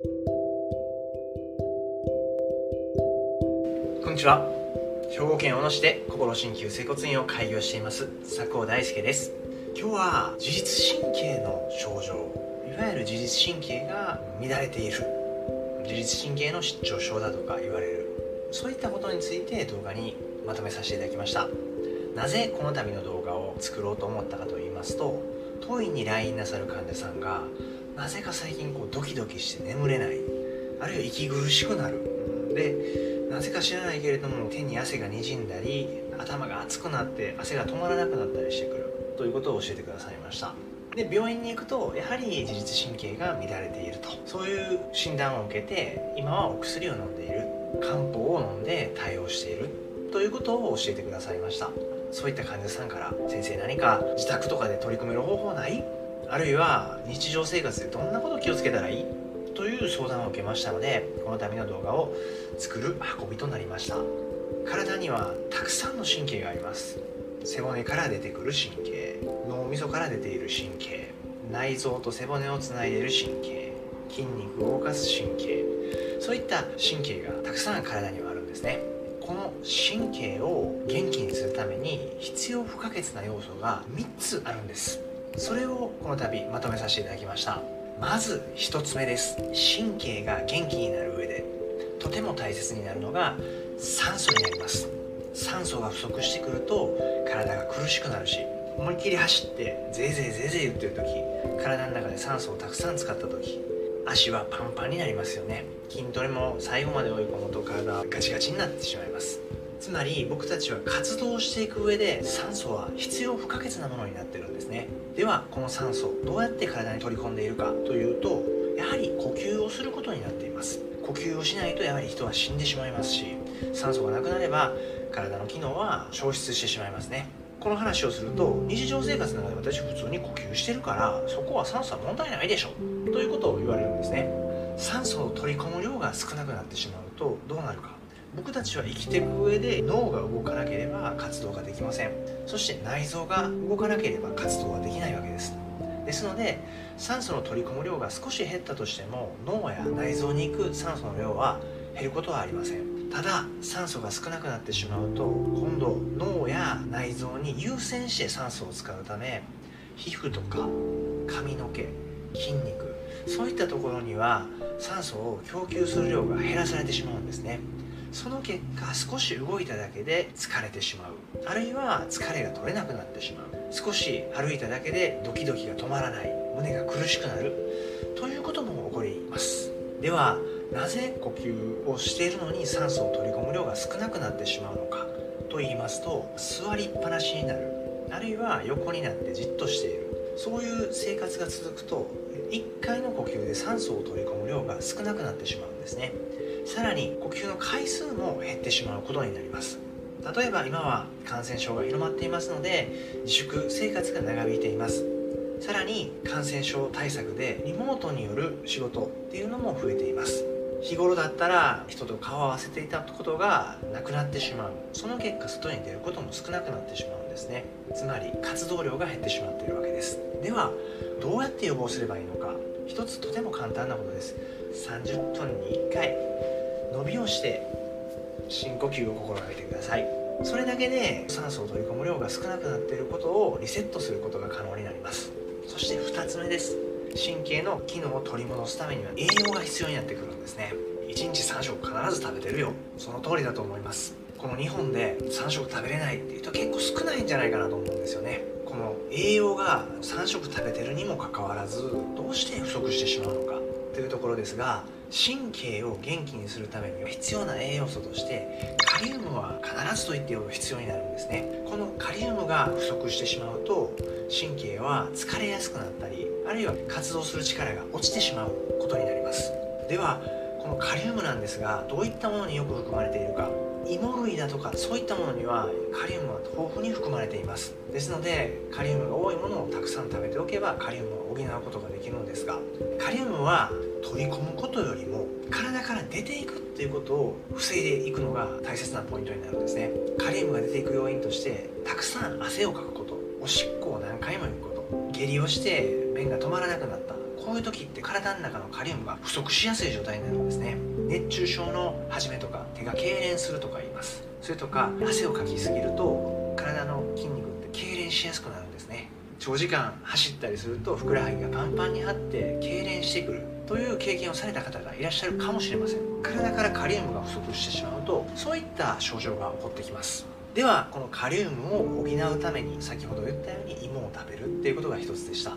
こんにちは。兵庫県小野市で心鍼灸整骨院を開業しています。佐久大輔です。今日は自律神経の症状。いわゆる自律神経が乱れている。自律神経の失調症だとか言われる。そういったことについて動画にまとめさせていただきました。なぜこの度の動画を作ろうと思ったかと言いますと当院に来院なさる患者さんがなぜか最近こうドキドキして眠れない。あるいは息苦しくなる。でなぜか知らないけれども手に汗がにじんだり頭が熱くなって汗が止まらなくなったりしてくる。ということを教えてくださいました。で病院に行くとやはり自律神経が乱れていると。そういう診断を受けて今はお薬を飲んでいる。漢方を飲んで対応している。ということを教えてくださいました。そういった患者さんから先生何か自宅とかで取り組める方法ない？あるいは日常生活でどんなこと気をつけたらいい？という相談を受けましたのでこの度の動画を作る運びとなりました。体にはたくさんの神経があります。背骨から出てくる神経。脳みそから出ている神経。内臓と背骨をつないでいる神経。筋肉を動かす神経。そういった神経がたくさん体にはあるんですね。この神経を元気にするために必要不可欠な要素が3つあるんです。それをこの度まとめさせていただきました。まず1つ目です。神経が元気になる上でとても大切になるのが酸素になります。酸素が不足してくると体が苦しくなるし思いっきり走ってぜいぜいぜいぜい言ってる時体の中で酸素をたくさん使った時足はパンパンになりますよね。筋トレも最後まで追い込むと体はガチガチになってしまいます。つまり僕たちは活動していく上で酸素は必要不可欠なものになってるんですね。ではこの酸素どうやって体に取り込んでいるかというとやはり呼吸をすることになっています。呼吸をしないとやはり人は死んでしまいますし酸素がなくなれば体の機能は消失してしまいますね。この話をすると日常生活の中で私普通に呼吸してるからそこは酸素は問題ないでしょということを言われるんですね。酸素を取り込む量が少なくなってしまうとどうなるか。僕たちは生きていく上で脳が動かなければ活動ができません。そして内臓が動かなければ活動ができないわけです。ですので酸素の取り込む量が少し減ったとしても脳や内臓に行く酸素の量は減ることはありません。ただ酸素が少なくなってしまうと今度脳や内臓に優先して酸素を使うため皮膚とか髪の毛筋肉そういったところには酸素を供給する量が減らされてしまうんですね。その結果少し動いただけで疲れてしまう。あるいは疲れが取れなくなってしまう。少し歩いただけでドキドキが止まらない。胸が苦しくなる。ということも起こります。ではなぜ呼吸をしているのに酸素を取り込む量が少なくなってしまうのか。と言いますと座りっぱなしになる。あるいは横になってじっとしている。そういう生活が続くと1回の呼吸で酸素を取り込む量が少なくなってしまうんですね。さらに呼吸の回数も減ってしまうことになります。例えば今は感染症が広まっていますので自粛生活が長引いています。さらに感染症対策でリモートによる仕事っていうのも増えています。日頃だったら人と顔を合わせていたことがなくなってしまう。その結果外に出ることも少なくなってしまうんですね。つまり活動量が減ってしまっているわけです。ではどうやって予防すればいいのか。一つとても簡単なことです。30分に1回。伸びをして深呼吸を心がけてください。それだけで酸素を取り込む量が少なくなっていることをリセットすることが可能になります。そして2つ目です。神経の機能を取り戻すためには栄養が必要になってくるんですね。1日3食必ず食べてるよ。その通りだと思います。この日本で3食食べれないっていう人結構少ないんじゃないかなと思うんですよね。この栄養が3食食べてるにもかかわらずどうして不足してしまうのかというところですが神経を元気にするためには必要な栄養素としてカリウムは必ずと言っていいほど必要になるんですね。このカリウムが不足してしまうと神経は疲れやすくなったりあるいは活動する力が落ちてしまうことになります。ではこのカリウムなんですがどういったものによく含まれているか芋類だとかそういったものにはカリウムは豊富に含まれています。ですのでカリウムが多いものをたくさん食べておけばカリウムを補うことができるのですがカリウムは取り込むことよりも体から出ていくっていうことを防いでいくのが大切なポイントになるんですね。カリウムが出ていく要因としてたくさん汗をかくことおしっこを何回も行くこと下痢をして便が止まらなくなったここういう時って体の中のカリウムが不足しやすい状態になるんですね。熱中症の始めとか手が痙攣するとか言います。それとか汗をかきすぎると体の筋肉って痙攣しやすくなるんですね。長時間走ったりするとふくらはぎがパンパンに張って痙攣してくるという経験をされた方がいらっしゃるかもしれません。体からカリウムが不足してしまうとそういった症状が起こってきます。ではこのカリウムを補うために先ほど言ったように芋を食べるっていうことが一つでした。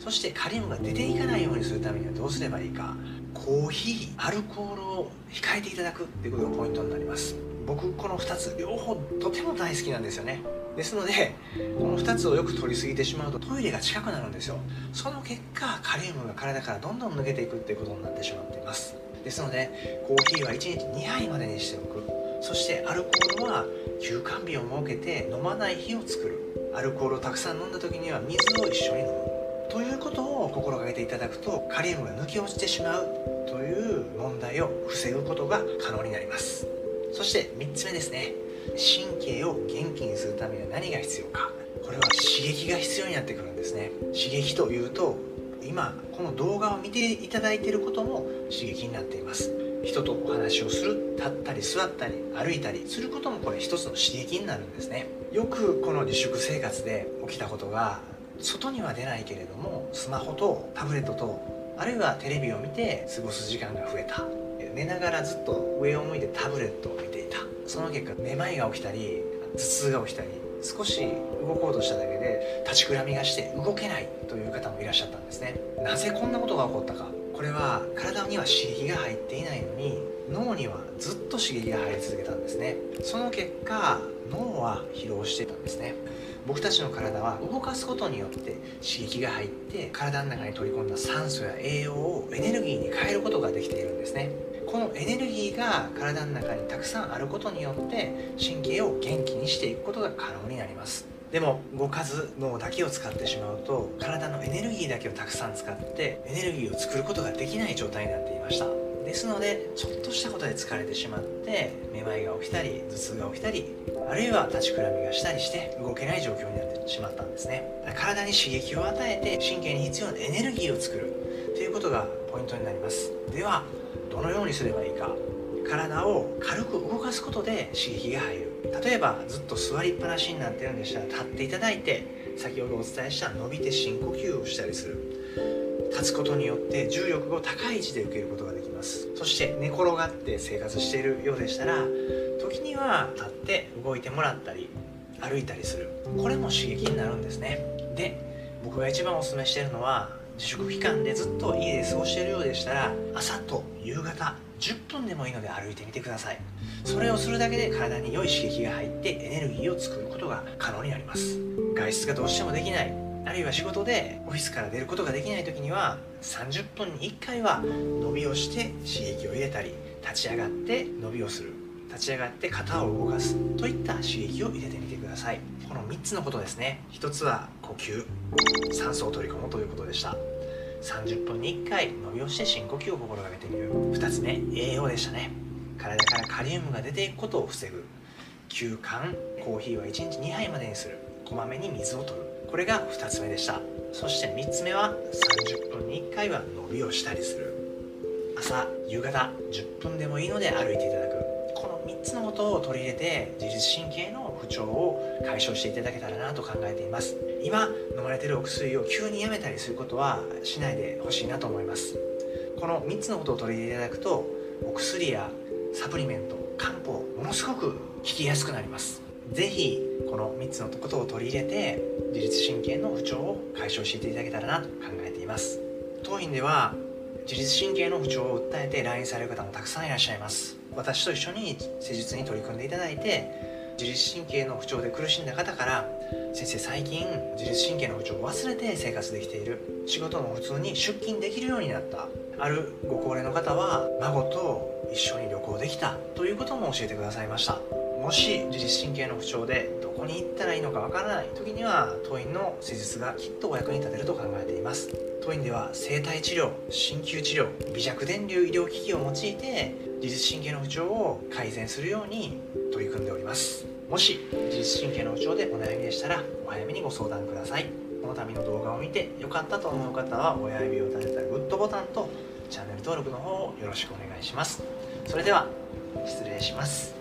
そしてカリウムが出ていかないようにするためにはどうすればいいか。コーヒー。アルコールを控えていただくっていうことがポイントになります。僕この2つ両方とても大好きなんですよね。ですのでこの2つをよく取りすぎてしまうとトイレが近くなるんですよ。その結果カリウムが体からどんどん抜けていくっていうことになってしまっています。ですのでコーヒーは1日2杯までにしておく。そしてアルコールは休館日を設けて飲まない日を作る。アルコールをたくさん飲んだ時には水を一緒に飲むということを心がけていただくとカリウムが抜け落ちてしまうという問題を防ぐことが可能になります。そして3つ目ですね。神経を元気にするためには何が必要か。これは刺激が必要になってくるんですね。刺激というと今この動画を見ていただいていることも刺激になっています。人とお話をする立ったり座ったり歩いたりすることもこれ一つの刺激になるんですね。よくこの自粛生活で起きたことが外には出ないけれどもスマホとタブレットとあるいはテレビを見て過ごす時間が増えた。寝ながらずっと上を向いてタブレットを見ていた。その結果めまいが起きたり頭痛が起きたり少し動こうとしただけで立ちくらみがして動けないという方もいらっしゃったんですね。なぜこんなことが起こったか。これは体には刺激が入っていないのに脳にはずっと刺激が入り続けたんですね。その結果脳は疲労してたんですね。僕たちの体は動かすことによって刺激が入って体の中に取り込んだ酸素や栄養をエネルギーに変えることができているんですね。このエネルギーが体の中にたくさんあることによって神経を元気にしていくことが可能になります。でも動かず脳だけを使ってしまうと体のエネルギーだけをたくさん使ってエネルギーを作ることができない状態になっていました。ですのでちょっとしたことで疲れてしまってめまいが起きたり頭痛が起きたりあるいは立ちくらみがしたりして動けない状況になってしまったんですね。体に刺激を与えて神経に必要なエネルギーを作る。ということがポイントになります。ではどのようにすればいいか。体を軽く動かすことで刺激が入る。例えばずっと座りっぱなしになってるんでしたら立っていただいて先ほどお伝えした伸びて深呼吸をしたりする。立つことによって重力を高い位置で受けることができます。そして寝転がって生活しているようでしたら時には立って動いてもらったり歩いたりする。これも刺激になるんですね。で僕が一番おすすめしてるのは自粛期間でずっと家で過ごしているようでしたら朝と夕方10分でもいいので歩いてみてください。それをするだけで体に良い刺激が入ってエネルギーを作ることが可能になります。外出がどうしてもできない。あるいは仕事でオフィスから出ることができない時には30分に1回は伸びをして刺激を入れたり立ち上がって伸びをする。立ち上がって肩を動かす。といった刺激を入れてみてください。この3つのことですね。1つは呼吸。酸素を取り込むということでした。30分に1回伸びをして深呼吸を心がけてみる。2つ目栄養でしたね。体からカリウムが出ていくことを防ぐ。休館コーヒーは1日2杯までにする。こまめに水を取る。これが2つ目でした。そして3つ目は30分に1回は伸びをしたりする。朝夕方10分でもいいので歩いていただく。この3つのことを取り入れて自律神経の不調を解消していただけたらなと考えています。今飲まれてるお薬を急にやめたりすることはしないでほしいなと思います。この3つのことを取り入れていただくとお薬やサプリメント漢方ものすごく効きやすくなります。是非この3つのことを取り入れて自律神経の不調を解消していただけたらなと考えています。当院では自律神経の不調を訴えて来院される方もたくさんいらっしゃいます。私と一緒に施術に取り組んでいただいて自律神経の不調で苦しんだ方から先生最近自律神経の不調を忘れて生活できている。仕事も普通に出勤できるようになった。あるご高齢の方は孫と一緒に旅行できたということも教えてくださいました。もし自律神経の不調でどこに行ったらいいのかわからない時には当院の施術がきっとお役に立てると考えています。当院では生体治療鍼灸治療微弱電流医療機器を用いて自律神経の不調を改善するように取り組んでおります。もし自律神経の不調でお悩みでしたらお早めにご相談くださいこの度の動画を見て良かったと思う方は親指を立てたグッドボタンとチャンネル登録の方をよろしくお願いします。それでは失礼します。